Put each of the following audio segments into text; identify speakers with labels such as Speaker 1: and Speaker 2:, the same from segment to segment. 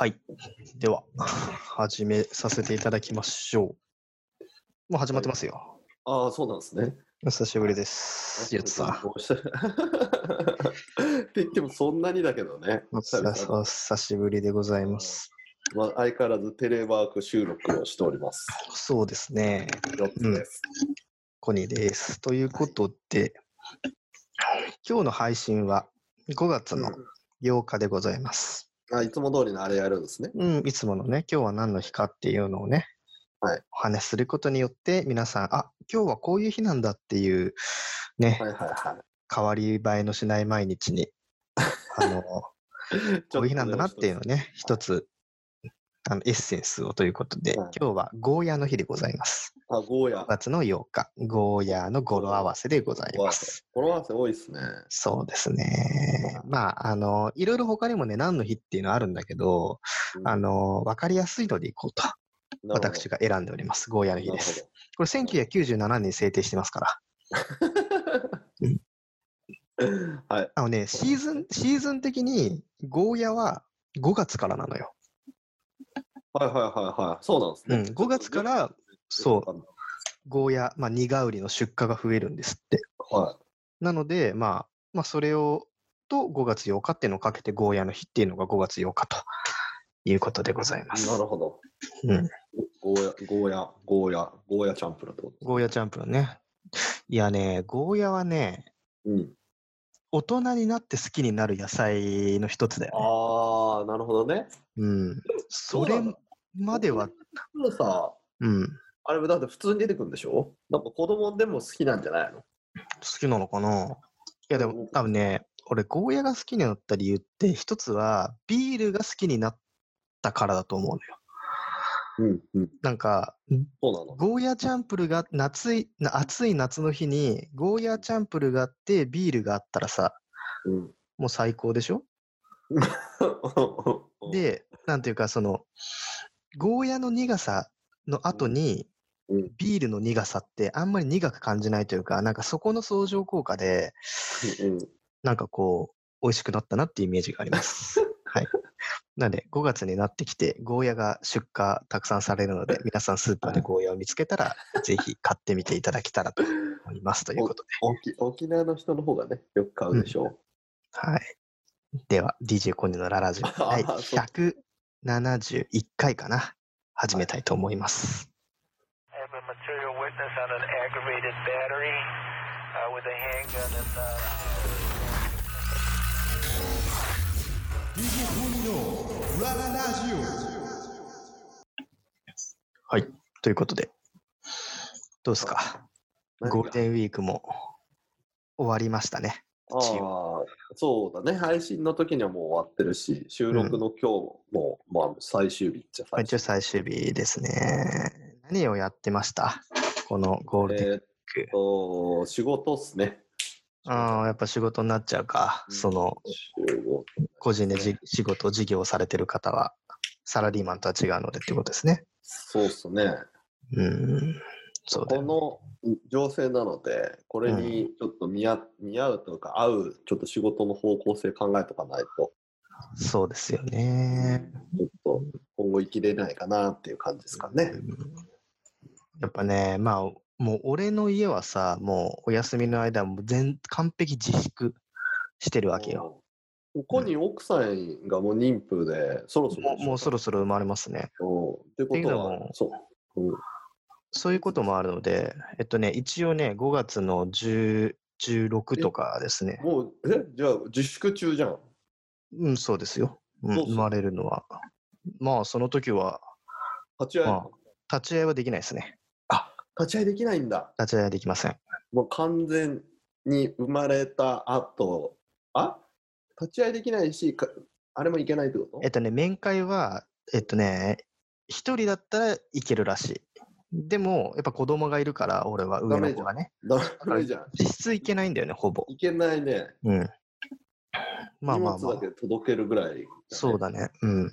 Speaker 1: はい。では、始めさせていただきましょう。もう始まってますよ。
Speaker 2: ああ、そうなんですね。
Speaker 1: お久しぶりです。ゆつさん。
Speaker 2: って言ってもそんなにだけどね。
Speaker 1: お久しぶりでございます。
Speaker 2: まあ、相変わらずテレワーク収録をしております。
Speaker 1: そうですね。
Speaker 2: 4つです。
Speaker 1: コニーです。ということで、今日の配信は5月の8日でございます。
Speaker 2: あいつも通りのあれやるんですね。
Speaker 1: うん、いつものね、今日は何の日かっていうのをね、
Speaker 2: はい
Speaker 1: お話しすることによって、皆さん、あ今日はこういう日なんだっていう、ね、
Speaker 2: はいはいは
Speaker 1: 変わり映えのしない毎日に、あの、
Speaker 2: い。
Speaker 1: こういう日なんだなっていうのをね、一つ、あのエッセンスをということで、
Speaker 2: はい
Speaker 1: 今日はゴーヤの日でございます。
Speaker 2: あ、ゴーヤ
Speaker 1: 5。月の8日、ゴーヤの語呂合わせでございます。
Speaker 2: 語呂合わせ多いですね。
Speaker 1: そうですね。まあ、あの、いろいろ他にもね、何の日っていうのはあるんだけど、
Speaker 2: うん
Speaker 1: あの、わかりやすいのでいこうと、私が選んでおります。ゴーヤの日です。これ1997年に制定してますから。
Speaker 2: はい。
Speaker 1: あのね、シーズン、シーズン的にゴーヤは5月からなのよ。
Speaker 2: はいはいはいはい。そうなんですね。
Speaker 1: うん5月からそうゴーヤ、まあ、苦売りの出荷が増えるんですって。
Speaker 2: は
Speaker 1: なので、まあ、まあ、それを、と5月8日っていうのをかけてゴーヤの日っていうのが5月8日ということでございま
Speaker 2: い。
Speaker 1: す。
Speaker 2: なるほど。
Speaker 1: うん。
Speaker 2: ゴーヤ、ゴーヤ、ゴーヤ、ゴーヤチャンプルってこと
Speaker 1: ゴーヤチャンプルね。いやね、ゴーヤはね、
Speaker 2: うん。
Speaker 1: 大人になって好きになる野菜の一つだよね。
Speaker 2: ああ、なるほどね。
Speaker 1: うん。それまでは、
Speaker 2: でもさ、
Speaker 1: うん。
Speaker 2: あれだって普通に出てくるんでしょ？なんか子供でも好きなんじゃないの？
Speaker 1: 好きなのかな？いやでも多分ね、俺ゴーヤが好きになった理由って一つはビールが好きになったからだと思うのよ。
Speaker 2: うんうん。
Speaker 1: なんか、
Speaker 2: そうなの。
Speaker 1: ゴーヤチャンプルが夏い、な暑い夏の日にゴーヤチャンプルがあってビールがあったらさ、
Speaker 2: うん。
Speaker 1: もう最高でしょ？で、なんていうかその、ゴーヤの苦さの後に
Speaker 2: うん、
Speaker 1: ビールの苦さってあんまり苦く感じないというか、なんかそこの相乗効果で、
Speaker 2: うん、
Speaker 1: なんかこう、美味しくなったなっていうイメージがあります。はい。なので、5月になってきて、ゴーヤが出荷たくさんされるので、皆さんスーパーでゴーヤを見つけたら、ぜひ買ってみていただけたらと思いますということで。
Speaker 2: 沖沖縄の人の方がね、よく買うでしょ
Speaker 1: はい。では、DJ コニーのララジオ 第
Speaker 2: あそう
Speaker 1: 171回かな。始めたいと思います。
Speaker 3: Uh. Uh,
Speaker 1: はい。ということで、どうですか？ゴールデンウィークも終わりましたね。
Speaker 2: ああ、そうだね。配信の時にはもう終わってるし、収録の今日も、まあ最終日っちゃ
Speaker 1: まあ一応
Speaker 2: 最終
Speaker 1: 最終日ですね。何をやってました？このゴールデンウィー
Speaker 2: えー。と、仕事っすね。
Speaker 1: ああ、やっぱ仕事になっちゃうか。
Speaker 2: うん
Speaker 1: その、個人でじ仕事、事業をされてる方は、サラリーマンとは違うのでってことですね。
Speaker 2: そうっすね。
Speaker 1: うん。そうだよ。
Speaker 2: この情勢なので、これにちょっと見合,、見合うというか、合う、ちょっと仕事の方向性考えとかないと、
Speaker 1: そうですよね。
Speaker 2: ちょっと今後生きれないかなっていう感じですかね。
Speaker 1: やっぱね、まあ、もう俺の家はさ、もうお休みの間も全完璧自粛してるわけよ。
Speaker 2: ここに奥さんがもう妊婦で、そろそろ
Speaker 1: もうもうそろそろ生まれますね。
Speaker 2: うんってことはそう。うん
Speaker 1: そういうこともあるので、えっとね、一応ね、5月の10 16とかですね。
Speaker 2: もう、えじゃあ自粛中じゃん。
Speaker 1: うん、そうですよ。生まれるのは。まあ、その時は、
Speaker 2: 立ち会い、
Speaker 1: まあ立ち会いはできないですね。
Speaker 2: 立ち会いできないんだ。
Speaker 1: 立ち会いはできません。
Speaker 2: もう完全に生まれた後、あ立ち会いできないし、かあれもいけないってこと？
Speaker 1: えっとね、面会は、えっとね、一人だったらいけるらしい。でも、やっぱ子供がいるから、俺は上の子がね。
Speaker 2: ダメじゃん。
Speaker 1: 実質いけないんだよね、ほぼ。
Speaker 2: いけないね。
Speaker 1: うん。まあまあまあ
Speaker 2: 荷物だ。け届けるぐらい、
Speaker 1: そうだね。うん。っ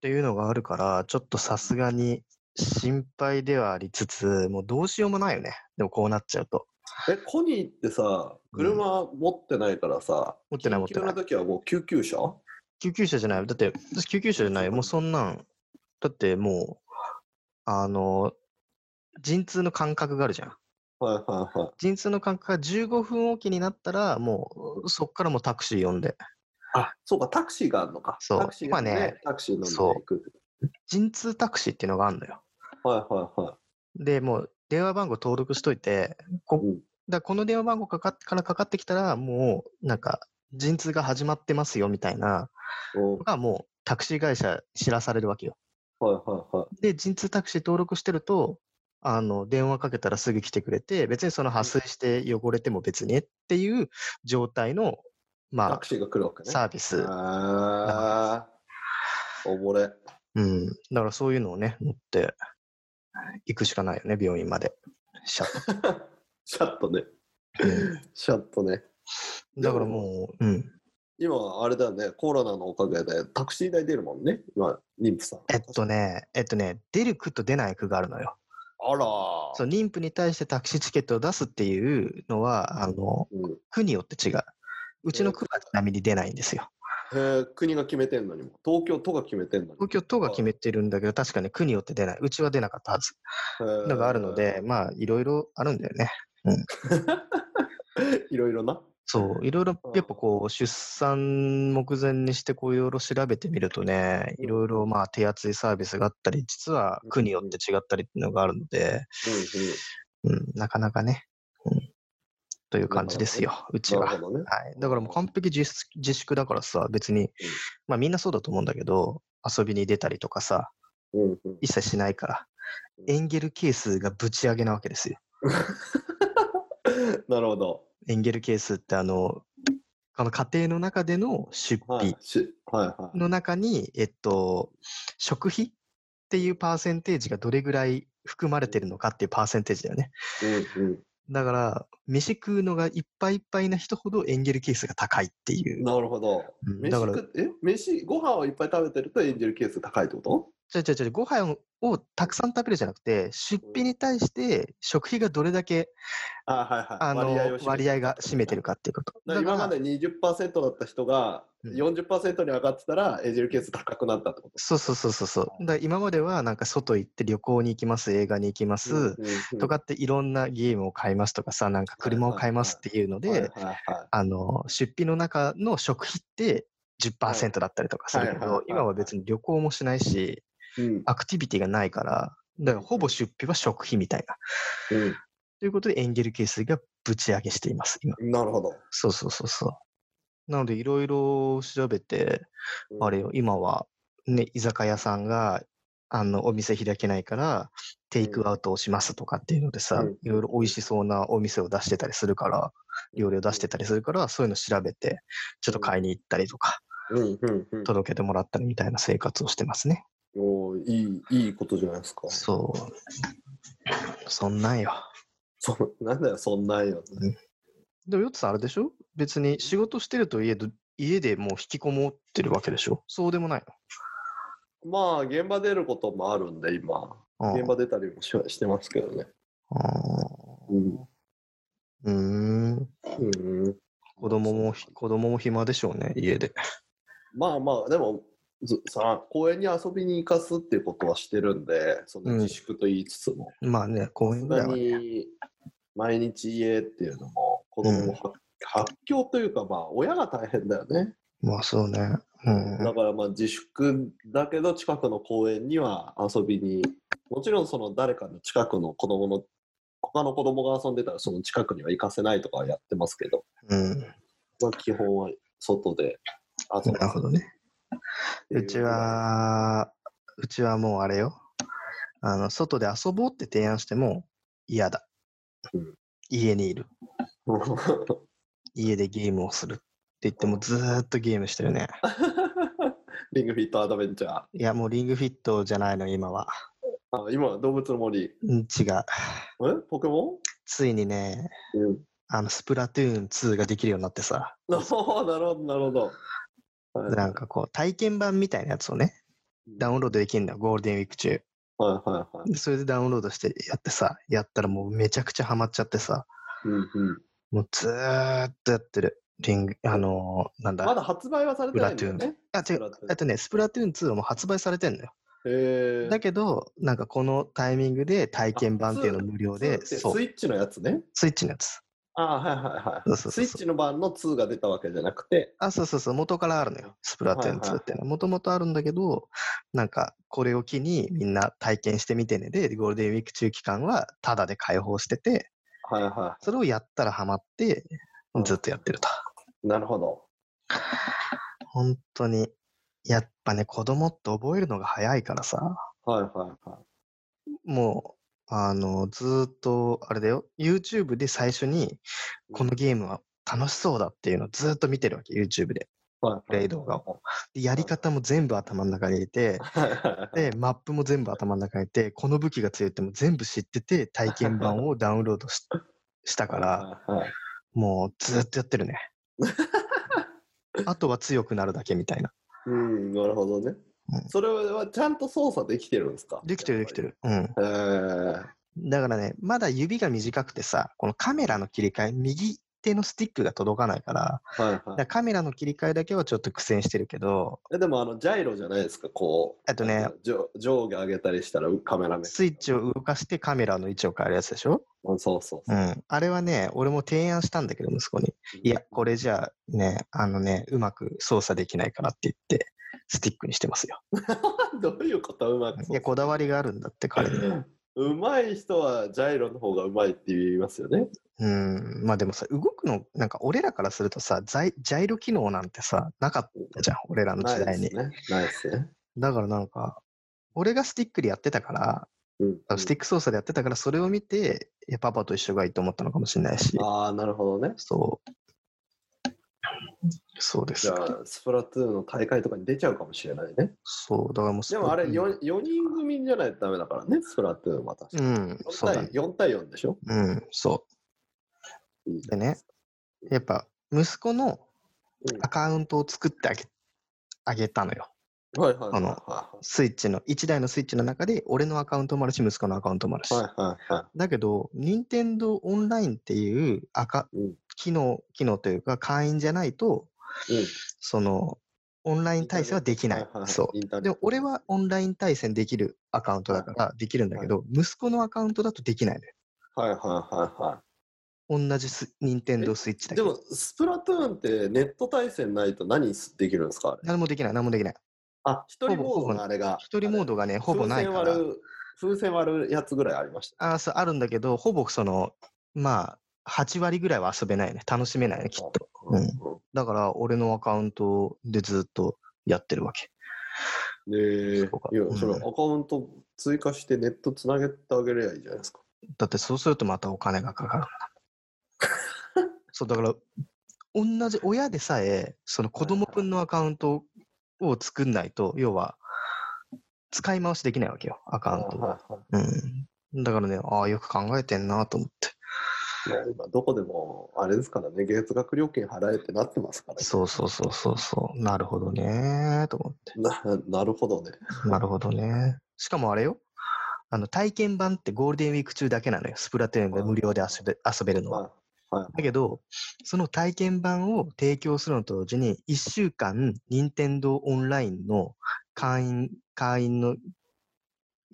Speaker 1: ていうのがあるから、ちょっとさすがに心配ではありつつ、もうどうしようもないよね。でもこうなっちゃうと。
Speaker 2: え、コニーってさ、車持ってないからさ、
Speaker 1: 持ってない持ってない
Speaker 2: 緊急の時はもう救急車？
Speaker 1: 救急車じゃない。だって、私救急車じゃないよ。もうそんなん、だってもう、あの、陣痛の間隔があるじゃん。
Speaker 2: はいはいはい。
Speaker 1: 陣痛の間隔が15分おきになったら、もう、そっからもうタクシー呼んで。
Speaker 2: あ、そうか、タクシーがあるのか。
Speaker 1: そう
Speaker 2: タクシーが
Speaker 1: 今ね
Speaker 2: タクシー乗んで
Speaker 1: そう
Speaker 2: 行く。
Speaker 1: 陣痛タクシーっていうのがあるのよ。
Speaker 2: はいはいは
Speaker 1: で、もう、電話番号登録しといて、こ
Speaker 2: うん
Speaker 1: だこの電話番号かかっからかかってきたら、もう、なんか、陣痛が始まってますよみたいな、がもう、タクシー会社に知らされるわけよ。
Speaker 2: はいはいはい。
Speaker 1: で、陣痛タクシー登録してると、あの、電話かけたらすぐ来てくれて、別にその破水して汚れても別にっていう状態の、
Speaker 2: タ
Speaker 1: ま
Speaker 2: クシーが来るわけ
Speaker 1: あ、
Speaker 2: ね。
Speaker 1: サービス。
Speaker 2: ああ。おもれ。
Speaker 1: うん。だからそういうのをね、持って行くしかないよね、病院まで。シャッ
Speaker 2: シャッとね。
Speaker 1: うん
Speaker 2: シャッとね。
Speaker 1: だからもう、うん。
Speaker 2: 今、あれだよね、コロナのおかげでタクシー代出るもんね、今、妊婦さん。
Speaker 1: えっとね、えっとね、出る区と出ない区があるのよ。
Speaker 2: あら
Speaker 1: そう、妊婦に対してタクシーチケットを出すっていうのは、あの、
Speaker 2: うん、
Speaker 1: 区によって違う。うちの区はちなみに出ないんですよ。
Speaker 2: へえ国が決めてんのにも。東京都が決めてんのにも。
Speaker 1: 東京都が決めてるんだけど、確かに区によって出ない。うちは出なかったはず。のがあるので、まあ、いろいろあるんだよね。
Speaker 2: いろいろな。
Speaker 1: そう、いろいろ
Speaker 2: うん、
Speaker 1: やっぱこう、出産目前にして、こう、いろいろ調べてみるとね、いろいろ、まあ、手厚いサービスがあったり、実は区によって違ったりっていうのがあるので、
Speaker 2: うん
Speaker 1: うん、なかなかね、うん、という感じですよ、うち
Speaker 2: うん。な
Speaker 1: は。
Speaker 2: ね。
Speaker 1: はい。だからもう完璧自粛自粛だからさ、別に、まあみんなそうだと思うんだけど、遊びに出たりとかさ、
Speaker 2: うんうん、
Speaker 1: 一切しないから、エンゲル係数がぶち上げなわけですよ。
Speaker 2: なるほど。
Speaker 1: エンゲル係数ってあの、この家庭の中での出費
Speaker 2: はい。しはいはい。
Speaker 1: の中に、えっと、食費っていうパーセンテージがどれぐらい含まれてるのかっていうパーセンテージだよね。
Speaker 2: うんうん。
Speaker 1: だから、飯食うのがいっ係いっぱいな人ほどエンゲル係数が高いっていう。
Speaker 2: なるほど。飯
Speaker 1: うんだから
Speaker 2: 食っえ？飯、ご飯をいっぱい食べてるとエンジェルケース高いってこと？
Speaker 1: 違う違う違う、ご飯をたくさん食べるじゃなくて、出費に対して食費がどれだけ
Speaker 2: あはいはい。
Speaker 1: あの割合が占めてるかっていうこと。
Speaker 2: 今まで20%だった人が
Speaker 1: うん。
Speaker 2: 40%に上がってたらエンジェルケース高くなったってこと。
Speaker 1: そうそうそうそうそう。だ今まではなんか外行って旅行に行きます、映画に行きます、とかっていろんなゲームを買いますとかさ、なんか車を買いますっていうので、あの、出費の中の食費って10%だったりとかするけど今は別に旅行もしないし、
Speaker 2: うん
Speaker 1: アクティビティがないから、だからほぼ出費は食費みたいな。ということでエンゲル係数がぶち上げしています、今。
Speaker 2: うん、なるほど。
Speaker 1: そうそうそうそう。なので、いろいろ調べて、
Speaker 2: うん
Speaker 1: あれよ、今は、ね、居酒屋さんが、あの、お店開けないから、テイクアウトをしますとかっていうのでさ、
Speaker 2: うん
Speaker 1: いろいろ美味しそうなお店を出してたりするから、料理を出してたりするから、そういうの調べて、ちょっと買いに行ったりとか、
Speaker 2: うんうんうん。
Speaker 1: 届けてもらったりみたいな生活をしてますね。
Speaker 2: おーいい、いいことじゃないですか。
Speaker 1: そう。そんなんよ。
Speaker 2: そなんだよ、そんなんよ。
Speaker 1: でも、ヨッツさんあれでしょ？別に仕事してるといえど、家でもう引きこもってるわけでしょ？そうでもない
Speaker 2: まあ、現場出ることもあるんで、今。
Speaker 1: の
Speaker 2: 現場出たりもししてますけどね。
Speaker 1: あ
Speaker 2: うん。
Speaker 1: ーうーん。
Speaker 2: うん、
Speaker 1: 子供もひ、子供も暇でしょうね、家で。
Speaker 2: まあまあ、でも、ずさ公園に遊びに行かすっていうことはしてるんで、その
Speaker 1: うん
Speaker 2: 自粛と言いつつも、
Speaker 1: まあね、公園ぐらいはね。
Speaker 2: に毎日家っていうのも、子供もは発狂というか、まあ、親が大変だよね。
Speaker 1: まあそうね。うん。
Speaker 2: だからまあ自粛だけど近くの公園には遊びにもちろんその誰かの近くの子供の他の子供が遊んでたらその近くには行かせないとかはやってますけど、
Speaker 1: うん。
Speaker 2: まあ、基本は外で遊ぶ
Speaker 1: なるほどね。うちは、うちはもうあれよ。あの、外で遊ぼうって提案しても嫌だ。
Speaker 2: うん
Speaker 1: 家にいる。家でゲームをするって言ってもずーっとゲームしてるね。
Speaker 2: リングフィットアドベンチャー
Speaker 1: いや、もうリングフィットじゃないの、今は。
Speaker 2: あ今は動物の森
Speaker 1: うん違う。
Speaker 2: え？ポケモ
Speaker 1: ついにね、
Speaker 2: ンうん
Speaker 1: あの、スプラトゥーン2ができるようになってさ、
Speaker 2: なるほどなるほどはい
Speaker 1: なんかこう、体験版みたいなやつをね、ダウンロードできるんだよ、ゴールデンウィーク中。
Speaker 2: はいはいはい
Speaker 1: でそれでダウンロードしてやってさ、やったらもうめちゃくちゃハマっちゃってさ、
Speaker 2: うんうん
Speaker 1: もうずーっとやってる。リング、あのーなんだ。
Speaker 2: まだ発売はされてないんだよね？
Speaker 1: あ、違う。えっとね、スプラトゥーン2はもう発売されてんのよ。
Speaker 2: へえ。
Speaker 1: だけど、なんかこのタイミングで体験版っていうの無料で、そう
Speaker 2: ス、イッチのやつね。
Speaker 1: スイッチのやつ。
Speaker 2: ああ、はいはいはい。
Speaker 1: そうそうそう
Speaker 2: スイッチの版の2が出たわけじゃなくて、
Speaker 1: あ、そうそうそう、元からあるのよ。スプラトゥーン2ってのは。もともとあるんだけど、なんかこれを機にみんな体験してみてねで、ゴールデンウィーク中期間はタダで開放してて、
Speaker 2: はいは
Speaker 1: それをやったらハマって、ずっとやってると。
Speaker 2: い。なるほど。
Speaker 1: 本当に、やっぱね、子供って覚えるのが早いからさ、
Speaker 2: はいはいはい。
Speaker 1: もう、あの、ずーっと、あれだよ、YouTube で最初に、このゲームは楽しそうだっていうのをずーっと見てるわけ、YouTube で。
Speaker 2: はい
Speaker 1: プレイ動画を。でやり方も全部頭の中に入れて。で、マップも全部頭の中に入れて、この武器が強いっても全部知ってて、体験版をダウンロードししたから、もうずーっとやってるね。あとは強くなるだけみたいな。
Speaker 2: うん、なるほどね
Speaker 1: うん。
Speaker 2: それはちゃんと操作できてるんですか？
Speaker 1: できてるできて。る。うん。だからね、まだ指が短くてさ、このカメラの切り替え、右手のスティックが届かないから、
Speaker 2: はいはい
Speaker 1: カメラの切り替えだけはちょっと苦戦してるけど、
Speaker 2: え。でもあの、ジャイロじゃないですか、こう。
Speaker 1: えっとね
Speaker 2: 上上下上げたりしたらカメラ目線。
Speaker 1: スイッチを動かしてカメラの位置を変えるやつでしょ？
Speaker 2: うんそうそうそうう。
Speaker 1: ん。あれはね、俺も提案したんだけど、息子に。いや、これじゃあね、あのね、うまく操作できないからって言って、スティックにしてますよ。
Speaker 2: どういうこと？うまく
Speaker 1: いや、こだわりがあるんだって、彼に。
Speaker 2: うまい人はジャイロの方がうまいって言いますよね。
Speaker 1: うん。まあでもさ、動くの、なんか俺らからするとさ、ジャイロ機能なんてさ、なかったじゃん、俺らの時代に。
Speaker 2: すね。ないですね。
Speaker 1: だからなんか、俺がスティックでやってたから、
Speaker 2: うん
Speaker 1: スティック操作でやってたから、それを見て、パパと一緒がいいと思ったのかもしれないし、
Speaker 2: ああ、なるほどね。
Speaker 1: そう。そうです
Speaker 2: じゃ。あ、スプラトゥーンの大会とかに出ちゃうかもしれないね。
Speaker 1: そう、だからもうス
Speaker 2: でもあれ
Speaker 1: うん
Speaker 2: 4, 4人組じゃないとダメだからね、スプラトゥーンは確かに。
Speaker 1: うん、そうだ
Speaker 2: 4
Speaker 1: ね
Speaker 2: 対。4対4でしょ？
Speaker 1: うん、そう。でね、やっぱ、息子の
Speaker 2: うん
Speaker 1: アカウントを作ってあげあげたのよ。
Speaker 2: はいはいはい
Speaker 1: あの
Speaker 2: は
Speaker 1: スイッチの、1台のスイッチの中で、俺のアカウントもあるし、息子のアカウントもあるし。
Speaker 2: い。はいはいは
Speaker 1: だけど、任天堂オンラインっていう赤、
Speaker 2: うん
Speaker 1: 機能、機能というか、会員じゃないと、
Speaker 2: い。うん。
Speaker 1: その、オンライン対戦はできないそう。でも、俺はオンライン対戦できるアカウントだからできるんだけど、息子のアカウントだとできないのよ。
Speaker 2: はいはいはいは
Speaker 1: 同じス任天堂スイッチ
Speaker 2: い。
Speaker 1: だけど。
Speaker 2: でも、スプラトゥーンってネット対戦ないと何できるんですか？
Speaker 1: 何もできない、何もできない。
Speaker 2: あ、一人モードのあれが。
Speaker 1: 一人モードがね、ほぼないから。
Speaker 2: 風船割る、やつぐらいありました。
Speaker 1: あそうあるんだけど、ほぼその、まあ、8割ぐらいは遊べないね。楽しめないね、きっと。うんだから、俺のアカウントでずっとやってるわけ。
Speaker 2: で、いや、
Speaker 1: うん
Speaker 2: それアカウント追加してネットつなげてあげればいいじゃないですか。
Speaker 1: だってそうするとまたお金がかかる。そう、だから、同じ親でさえ、その子供分のアカウントを作んないと、要は、使い回しできないわけよ、アカウントを。
Speaker 2: はいはい
Speaker 1: うん。だからね、ああ、よく考えてんなと思って。
Speaker 2: いや今どこでもあれですからね、月額料金払えってなってますから、ね。
Speaker 1: そうそうそうそうそう。なるほどねと思って。
Speaker 2: ななるほどね。
Speaker 1: なるほどね。しかもあれよ。あの、体験版ってゴールデンウィーク中だけなのよ。スプラトゥーンが無料で遊べ遊べるのは。
Speaker 2: はいはい
Speaker 1: だけど、その体験版を提供するのと同時に、1週間、任天堂オンラインの会員、会員の、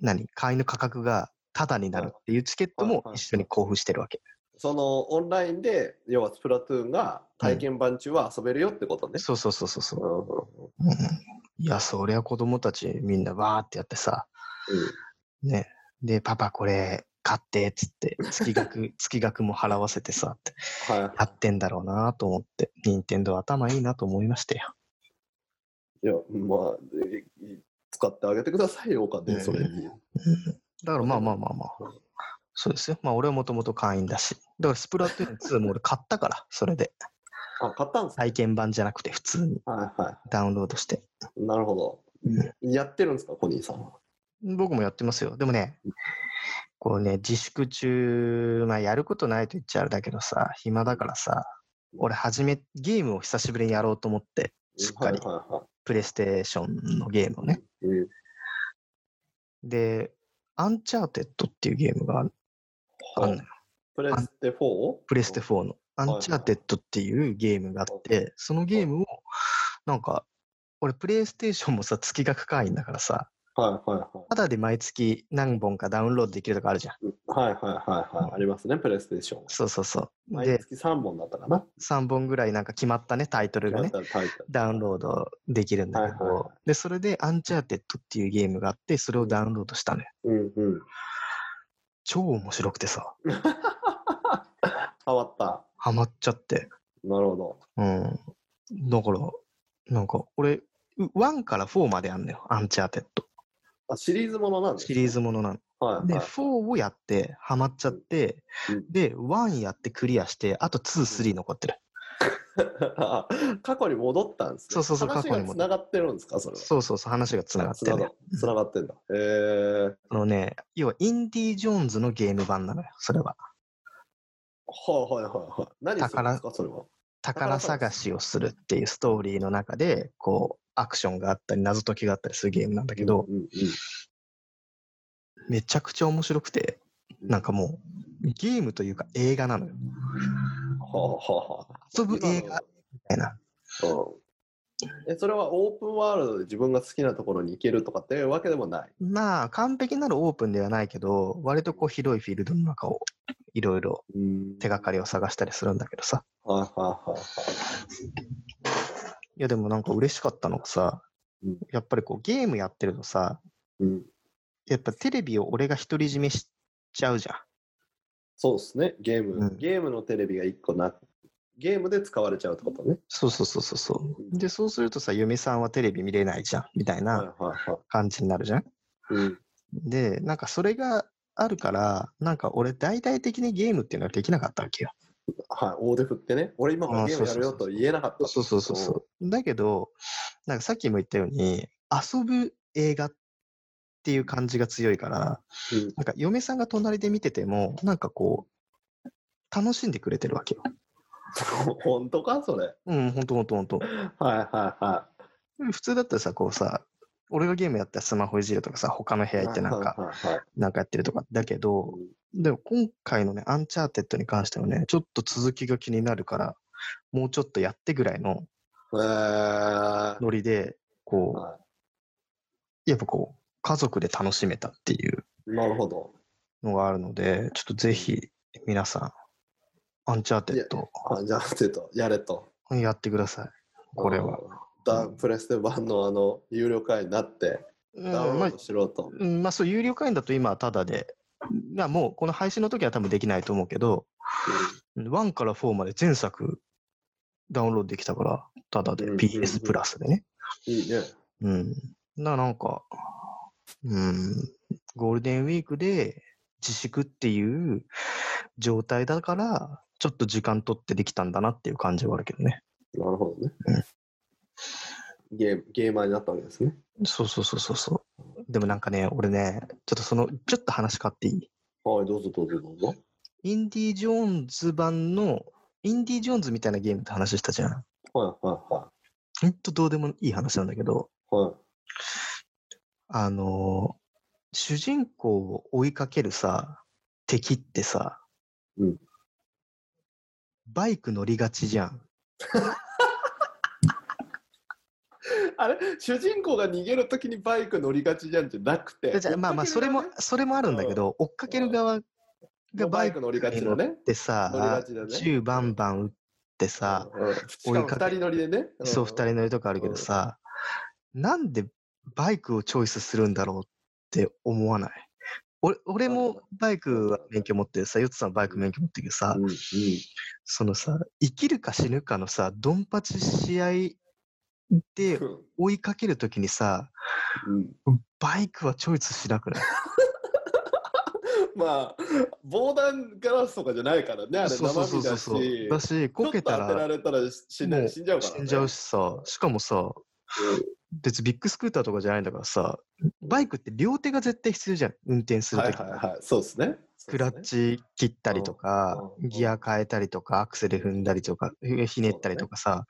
Speaker 1: 何会員の価格がタダになるっていうチケットも一緒に交付してるわけ。
Speaker 2: そのオンラインで、要はスプラトゥーンが体験版中は遊べるよってことね。
Speaker 1: そうそうそうそうそう
Speaker 2: うんうんうん
Speaker 1: うん。いや、そりゃ子供たちみんなわーってやってさ、ね。で、パパこれ買ってっつって、月額、月額も払わせてさ、って
Speaker 2: はい
Speaker 1: やってんだろうなと思って、任天堂頭いいなと思いましたよ。
Speaker 2: いや、まあ、え使ってあげてくださいよ、お金、それに。
Speaker 1: うんだからまあまあまあまあ。そうですよ。まあ俺はもともと会員だし。だからスプラトゥーン2も俺買ったから、それで。
Speaker 2: あ、買ったんですか？
Speaker 1: 体験版じゃなくて普通に
Speaker 2: はいは
Speaker 1: ダウンロードして。
Speaker 2: い。なるほど。やってるんですか、コニーさんは？
Speaker 1: 僕もやってますよ。でもね、こうね、自粛中、まあやることないと言っちゃあれだけどさ、暇だからさ、俺始め、ゲームを久しぶりにやろうと思って、しっかり。プレイステーションのゲームをね。で、アンチャーテッドっていうゲームがあるあんのよ。
Speaker 2: プレステ 4?
Speaker 1: プレステ4の。アンチャーテッドっていうゲームがあって、そのゲームを、なんか、俺、プレイステーションもさ、月額会員だからさ、
Speaker 2: はいはいはい。
Speaker 1: ただで毎月何本かダウンロードできるとかあるじゃん。
Speaker 2: はいはいはいはい。ありますね、プレイステーション。
Speaker 1: そうそうそう。で、
Speaker 2: 毎月3本だったかな。
Speaker 1: 3本ぐらいなんか決まったね、タイトルがね、
Speaker 2: タイトル
Speaker 1: ダウンロードできるんだけ
Speaker 2: はいはいは
Speaker 1: ど、で、それでアンチャーテッドっていうゲームがあって、それをダウンロードしたのよ。
Speaker 2: うんうん。
Speaker 1: 超面白くてさ、
Speaker 2: 変わった。
Speaker 1: ハマっちゃって。
Speaker 2: なるほど。
Speaker 1: うん。だから、なんか、俺、1から4まであんのよ、アンチャーテッド。
Speaker 2: あ、シリーズものなんです
Speaker 1: シリーズものなの。で、
Speaker 2: はいはい。
Speaker 1: 4をやって、ハマっちゃって、
Speaker 2: うん
Speaker 1: で、1やってクリアして、あと2、3残ってる。
Speaker 2: あ 過去に戻ったんですね。
Speaker 1: そうそうそう過去に戻
Speaker 2: つながってるんですか、それは。
Speaker 1: そうそうそう、話がつながってる、ね。
Speaker 2: つながってんだ。へえ。
Speaker 1: あのね、要は、インディ・ージョーンズのゲーム版なのよ、それは。
Speaker 2: はいはいはいはい。何するんですか、それは。
Speaker 1: 宝探しをするっていうストーリーの中で、こう、アクションがあったり、謎解きがあったりするゲームなんだけど、めちゃくちゃ面白くて、なんかもう、ゲームというか映画なのよ。遊ぶ映画みたいな。
Speaker 2: うん。え、それはオープンワールドで自分が好きなところに行けるとかっていうわけでもない？
Speaker 1: まあ、完璧なるオープンではないけど、割とこう広いフィールドの中をいろいろ
Speaker 2: うん
Speaker 1: 手がかりを探したりするんだけどさ。
Speaker 2: はいははい。い
Speaker 1: や、でもなんか嬉しかったのがさ
Speaker 2: うん、
Speaker 1: やっぱりこうゲームやってるとさ、
Speaker 2: うん。
Speaker 1: やっぱテレビを俺が独り占めしちゃうじゃん。
Speaker 2: そうですね。ゲーム、
Speaker 1: うん
Speaker 2: ゲームのテレビが1個な、ゲームで使われちゃうってことね。
Speaker 1: そうそうそうそうそう。で、そうするとさ、嫁さんはテレビ見れないじゃん、みたい
Speaker 2: はい
Speaker 1: な。感じになるじゃん。
Speaker 2: うん。
Speaker 1: で、なんかそれがあるから、なんか俺大々的にゲームっていうのはできなかったわけよ。
Speaker 2: はい、大手振ってね。俺今から
Speaker 1: あ
Speaker 2: ゲームやるよと言えなかった。
Speaker 1: そうそうそうそう。だけど、なんかさっきも言ったように、遊ぶ映画っていう感じが強いから、
Speaker 2: うん。
Speaker 1: なんか嫁さんが隣で見てても、なんかこう、楽しんでくれてるわけよ。
Speaker 2: 本当かそれ。
Speaker 1: うん、ほんとほんとほんと。
Speaker 2: はいはいは
Speaker 1: 普通だったらさ、こうさ、俺がゲームやったらスマホいじるとかさ、他の部屋
Speaker 2: い。
Speaker 1: 行ってなんか、なんかやってるとか。だけど、でも今回のね、アンチャーテッドに関してはね、ちょっと続きが気になるから、もうちょっとやってぐらいの
Speaker 2: えー
Speaker 1: ノリで、こう、
Speaker 2: は
Speaker 1: やっぱこう、家族で楽しめたっていう
Speaker 2: い、なるほど。
Speaker 1: のがあるので、ちょっとぜひ皆さん、アンチャーテッド
Speaker 2: あじゃあ、ちょっとやれと。
Speaker 1: やってください。これは。
Speaker 2: うん。ダプレステ版のあの、有料会員になって、ダウンロードしろと。
Speaker 1: うんまあ、そう、有料会員だと今はタダで、まあもうこの配信の時は多分できないと思うけど、1から4まで全作ダウンロードできたから、タダで
Speaker 2: うんうんうん
Speaker 1: PS プラスでね。
Speaker 2: いいね。
Speaker 1: うん。ななんか、うん、ゴールデンウィークで自粛っていう状態だから、ちょっと時間取ってできたんだなっていう感じはあるけどね。
Speaker 2: なるほどね。ゲームゲーマーになったわけですね。
Speaker 1: そうそうそうそうそう。でもなんかね、俺ね、ちょっとその、ちょっと話変わっていい？
Speaker 2: はい、どうぞどうぞどうぞ。
Speaker 1: インディ・ジョーンズ版の、インディ・ジョーンズみたいなゲームって話したじゃん。
Speaker 2: はいはいは
Speaker 1: ほんとどうでもいい話なんだけど、
Speaker 2: い。はい。
Speaker 1: あのー主人公を追いかけるさ、敵ってさ、
Speaker 2: うん
Speaker 1: バイク乗りがちじゃん。
Speaker 2: あれ主人公が逃げるときにバイク乗りがちじゃんじゃなくて。
Speaker 1: じゃあまあまあ、それも、それもあるんだけど、追っかける側が
Speaker 2: が
Speaker 1: バイク
Speaker 2: 乗りがちだね。
Speaker 1: ってさ銃バンバン撃ってさ、
Speaker 2: うん、しかも二人乗りでね。
Speaker 1: そう、二人乗りとかあるけどさ、なんでバイクをチョイスするんだろうって思わない？俺俺もバイクは免許持ってるさ、ヨッツさんバイク免許持ってるけどさ、
Speaker 2: うんうん。
Speaker 1: そのさ、生きるか死ぬかのさ、ドンパチ試合で追いかけるときにさ、
Speaker 2: うん
Speaker 1: バイクはチョイスしなくない？
Speaker 2: まあ、防弾ガラスとかじゃないからね、あれ生身だし。
Speaker 1: そうそう。だし、こけた
Speaker 2: ら
Speaker 1: ら
Speaker 2: れたら死んじゃうから、ね。
Speaker 1: 死んじゃうしさ、しかもさ、別にビッグスクーターとかじゃないんだからさ、バイクって両手が絶対必要じゃん、運転するとき。
Speaker 2: はいはいはい。そうですね。
Speaker 1: クラッチ切ったりとか
Speaker 2: うん。うん、
Speaker 1: ギア変えたりとか、アクセル踏んだりとか、ひひねったりとかさ、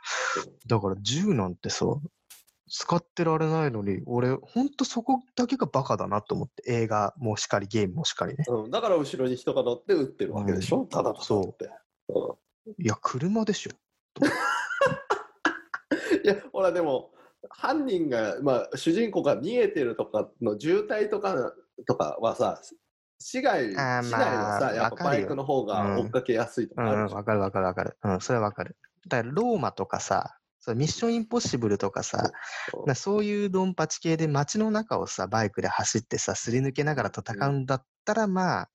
Speaker 1: だから銃なんてさ、使ってられないのに、俺、ほんとそこだけがバカだなと思って、映画もしかり、ゲームもしかりね。
Speaker 2: うん、だから後ろに人が乗って撃ってるわけでしょ、ただただって。
Speaker 1: いや、車でしょ。
Speaker 2: いや、ほらでも、犯人が、まあ、主人公が逃げてるとかの渋滞とかとかはさ、市外市
Speaker 1: あー
Speaker 2: 内はさ、
Speaker 1: まあ
Speaker 2: やっぱバイクの方が追っかけやすいと
Speaker 1: うん、
Speaker 2: かあるじゃん
Speaker 1: わかるわかるわかる。うん、それはわかる。だから、ローマとかさ、そうミッションインポッシブルとかさ、なそういうドンパチ系で街の中をさ、バイクで走ってさ、すり抜けながら戦うんだったら、まあ、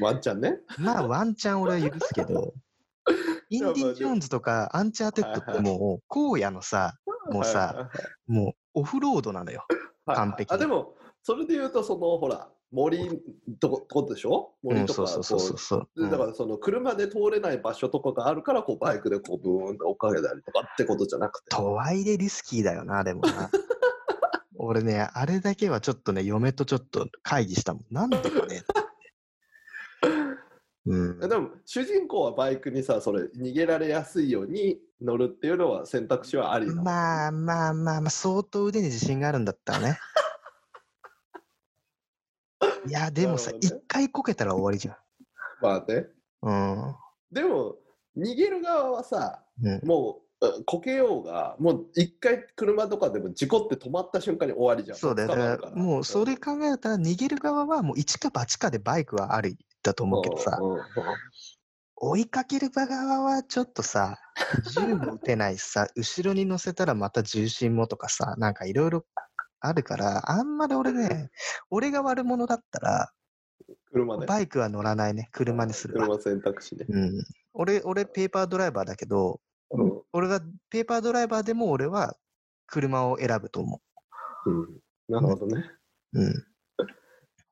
Speaker 2: ワンチャンね。
Speaker 1: まあ、ワンチャン俺は許すけど、インディ・ジョーンズとかアンチャーテッドってもう、荒野のさ、もうさ、もうオフロードなのよ。
Speaker 2: はい
Speaker 1: 完璧
Speaker 2: あでも、それで言うと、そのほら、森とこでしょ？
Speaker 1: うん、
Speaker 2: 森とか
Speaker 1: そうそうそうそうそう。
Speaker 2: だからその車で通れない場所とかがあるからこうバイクでこうブーンと追っかけたりとかってことじゃなくて。
Speaker 1: とはいえリスキーだよな、でもな。俺ね、あれだけはちょっとね、嫁とちょっと会議したもん。なんでかね。うん。
Speaker 2: でも主人公はバイクにさそれ逃げられやすいように乗るっていうのは選択肢はあり
Speaker 1: まあまあまあまあ、相当腕に自信があるんだったらね。いや、でもさ、
Speaker 2: なるほどね
Speaker 1: 一回こけたら終わりじゃ
Speaker 2: まあね
Speaker 1: ん。うん。
Speaker 2: でも逃げる側はさ
Speaker 1: うん、
Speaker 2: もううんこけようがもう一回車とかでも事故って止まった瞬間に終わりじゃん
Speaker 1: そうだよ。だからもうそれ考えたら逃げる側はもう一か八かでバイクはありだと思うけどさ、追いかける側はちょっとさ、銃も撃てないしさ、後ろに乗せたらまた重心もとかさ、なんかいろいろあるから、あんまり俺ね、俺が悪者だったら、
Speaker 2: 車で
Speaker 1: バイクは乗らないね、車にするわ。
Speaker 2: 車選択肢ね、
Speaker 1: うん。俺、俺、ペーパードライバーだけど、
Speaker 2: うん
Speaker 1: 俺がペーパードライバーでも俺は車を選ぶと思
Speaker 2: うん、なるほどね、
Speaker 1: う。うん。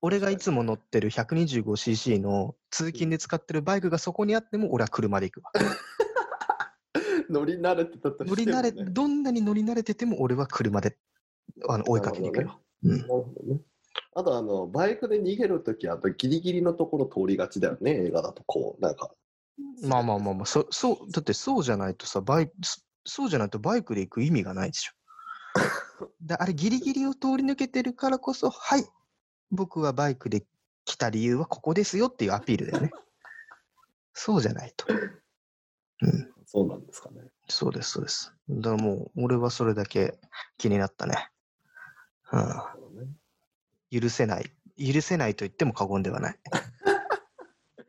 Speaker 1: 俺がいつも乗ってる 125cc の通勤で使ってるバイクがそこにあっても俺は車で行くわ。
Speaker 2: 乗り慣れてたとしても、ね、
Speaker 1: 乗り慣れ、どんなに乗り慣れてても俺は車であの追いかけに行くよ。うん
Speaker 2: なるほどね。あとあの、バイクで逃げるとき、あとギリギリのところ通りがちだよね、映画だと、こう、なんか。
Speaker 1: まあまあまあまあ、そそう、だってそうじゃないとさ、バイク、そそうじゃないとバイクで行く意味がないでしょ。だあれギリギリを通り抜けてるからこそ、はい、僕はバイクで来た理由はここですよっていうアピールだよね。そうじゃないと。うん、
Speaker 2: そうなんですかね。
Speaker 1: そうです、そうです。だからもう、俺はそれだけ気になったね。う
Speaker 2: なるほどね
Speaker 1: ん、許せない。許せないと言っても過言ではない。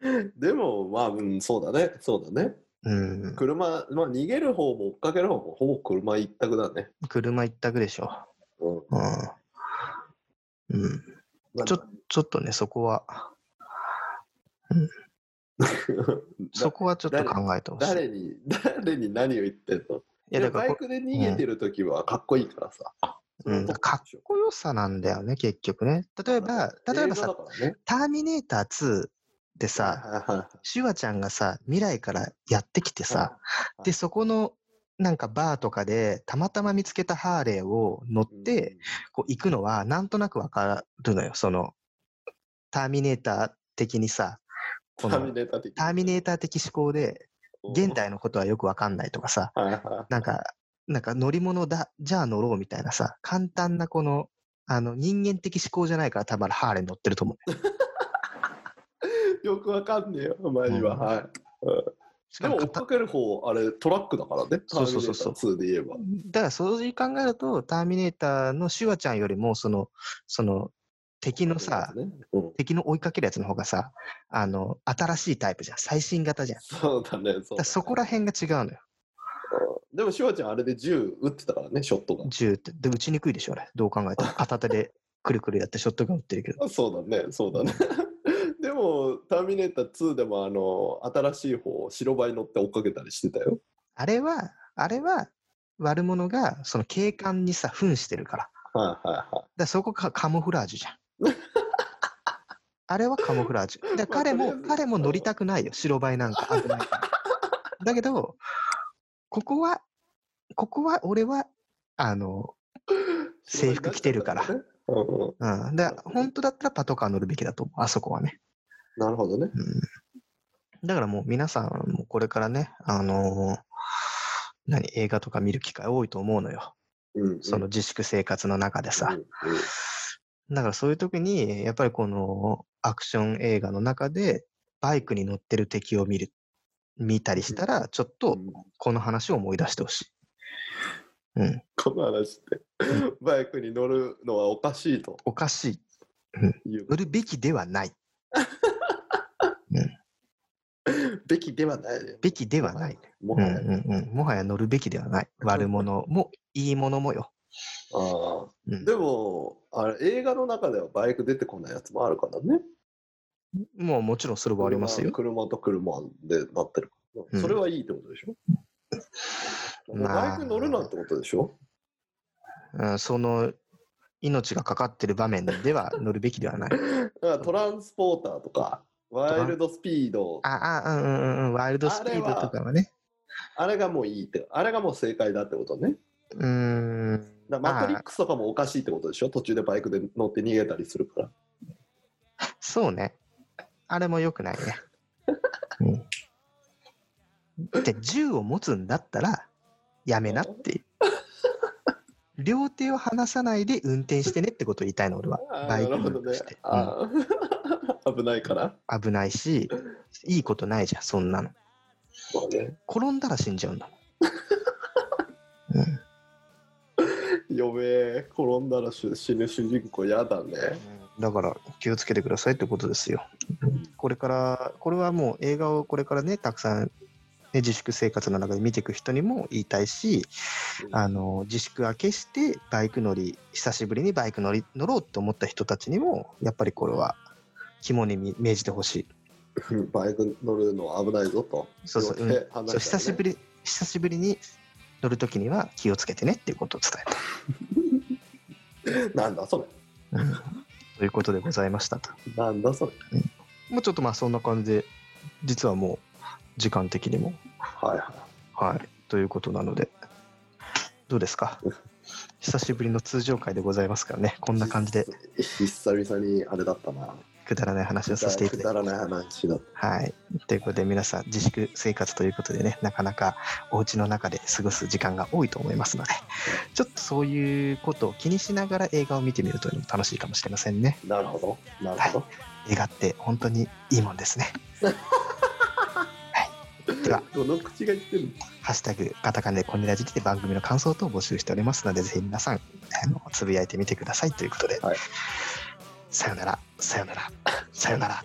Speaker 2: でも、まあ、うん、そうだね、そうだね。
Speaker 1: うん、
Speaker 2: 車、まあ、逃げる方も追っかける方も、ほぼ車一択だね。
Speaker 1: 車一択でしょ。
Speaker 2: うん。
Speaker 1: うん。うん。ちょちょっとね、そこは、そこはちょっと考えてほしい。い
Speaker 2: 誰に、誰に何を言ってんの？
Speaker 1: や、だからこ、
Speaker 2: バイクで逃げてるときはかっこいいからさ。
Speaker 1: うん、かっこよさなんだよね、結局ね。例えば、例えばさ、
Speaker 2: ね、
Speaker 1: ターミネーター2でさ、シュワちゃんがさ、未来からやってきてさ、で、そこの、なんかバーとかでたまたま見つけたハーレーを乗って、こう行くのはなんとなくわかるのよ。その、ターミネーター的にさ、こ
Speaker 2: ターミ
Speaker 1: の
Speaker 2: ネーター的
Speaker 1: ターミネーター的思考で、現代のことはよくわかんないとかさ、なんか、なんか乗り物だ、じゃあ乗ろうみたいなさ、簡単なこの、あの、人間的思考じゃないから多分ハーレー乗ってると思う。
Speaker 2: い。よくわかんねえよ、マジは。
Speaker 1: うん
Speaker 2: はい。でも追っ
Speaker 1: しか
Speaker 2: ける方、あれトラックだからね。
Speaker 1: そうそうそうそう
Speaker 2: ターミネーター2で言えば。
Speaker 1: だからそういう考えると、ターミネーターのシュワちゃんよりも、その、その、敵のさ、
Speaker 2: ねうん
Speaker 1: 敵の追いかけるやつの方がさ、あの、新しいタイプじゃん。最新型じゃん。
Speaker 2: そうだね。そうだね
Speaker 1: らそこら辺が違うのよ。
Speaker 2: でも、シュワちゃんあれで銃撃ってたからね、ショットガン。
Speaker 1: 銃って。で、撃ちにくいでしょ、あれ。どう考えても。片手でくるくるやってショットガン撃ってるけど。
Speaker 2: そうだね、そうだね。でも、ターミネーター2でも、あの、新しい方、白バイ乗って追っかけたりしてたよ。
Speaker 1: あれは、あれは、悪者が、その警官にさ、扮してるから。
Speaker 2: はいはいはい。
Speaker 1: だからそこがカモフラージュじゃん。あれはカモフラージュ。で彼も彼も乗りたくないよ、白バイなんか危ないから。だけど、ここは、ここは俺は、あの、制服着てるから
Speaker 2: ねうんうん
Speaker 1: うん。で、本当だったらパトカー乗るべきだと思う、あそこはね。
Speaker 2: なるほどね。
Speaker 1: うん。だからもう皆さんもこれからね、あのー何、映画とか見る機会多いと思うのよ。
Speaker 2: うんうん
Speaker 1: その自粛生活の中でさ。
Speaker 2: うんうん
Speaker 1: だからそういう時に、やっぱりこのアクション映画の中で、バイクに乗ってる敵を見る。見たりしたら、ちょっと
Speaker 2: うん
Speaker 1: この話を思い出してほしい。うん、
Speaker 2: この話って、バイクに乗るのはおかしいと
Speaker 1: おかしい。
Speaker 2: いう
Speaker 1: 乗るべきではない。
Speaker 2: べきではないね。
Speaker 1: べきではない。
Speaker 2: もはや。
Speaker 1: うんうんうん、もはや乗るべきではない。悪者もいいものもよ。
Speaker 2: ああ
Speaker 1: うん
Speaker 2: でも、あれ、映画の中ではバイク出てこないやつもあるからね。
Speaker 1: もうもちろんそれはありますよ。
Speaker 2: 車車と車でなってる。
Speaker 1: うん
Speaker 2: それはいいってことでしょ、
Speaker 1: まあ
Speaker 2: バイク乗るなってことでしょ？
Speaker 1: うん、その命がかかってる場面では乗るべきではない。
Speaker 2: だからトランスポーターとか、ワイルドスピード、
Speaker 1: ああ、うんうんうんうん、ワイルドスピードとかはね。
Speaker 2: あれがもういいって、あれがもう正解だってことね。
Speaker 1: うーん。
Speaker 2: だからマトリックスとかもおかしいってことでしょ？途中でバイクで乗って逃げたりするから。
Speaker 1: そうね。あれも良くないね。うん、で、銃を持つんだったら、やめなっていう。両手を離さないで運転してねってことを言いたいの、俺は。バイク
Speaker 2: なるほどね
Speaker 1: 乗るとして。。
Speaker 2: あー危ないから。
Speaker 1: うん危ないし、いいことないじゃん、そんなの。
Speaker 2: まあね、
Speaker 1: 転んだら死んじゃうんだもん。うん
Speaker 2: やべえ、転んだら死死ぬ主人公嫌だね。
Speaker 1: だから気をつけてくださいってことですよ。これから、これはもう映画をこれからね、たくさん、ね、自粛生活の中で見ていく人にも言いたいし、あの自粛明けしてバイク乗り、久しぶりにバイク乗り乗ろうって思った人たちにも、やっぱりこれは肝にみ銘じてほしい。
Speaker 2: バイク乗るのは危ないぞと。
Speaker 1: そうそう、うんそう久しぶり、久しぶりに乗るときには気をつけてねっていうことを伝え
Speaker 2: なんだそれ。
Speaker 1: たい。うんということでございましたと。
Speaker 2: なんだそれ。
Speaker 1: もうちょっとまあそんな感じで、実はもう時間的にも
Speaker 2: はいは
Speaker 1: はい、ということなので、どうですか？久しぶりの通常会でございますからね、こんな感じで
Speaker 2: い。久々にあれだったな。
Speaker 1: くだらない話をさせていただき
Speaker 2: くだらない話だっ
Speaker 1: はい。ということで、皆さん、自粛生活ということでね、なかなかお家の中で過ごす時間が多いと思いますので、ちょっとそういうことを気にしながら映画を見てみるというのも楽しいかもしれませんね。
Speaker 2: た。なるほど。なるほど。
Speaker 1: 映画って本当にいいもんですね。はい。では、
Speaker 2: どの口が言ってるの？
Speaker 1: ハッシュタグ、カタカナでコニラジで番組の感想等を募集しておりますので、ぜひ皆さん、あのつぶやいてみてくださいということで、
Speaker 2: はい
Speaker 1: さよなら、さよなら、さよなら。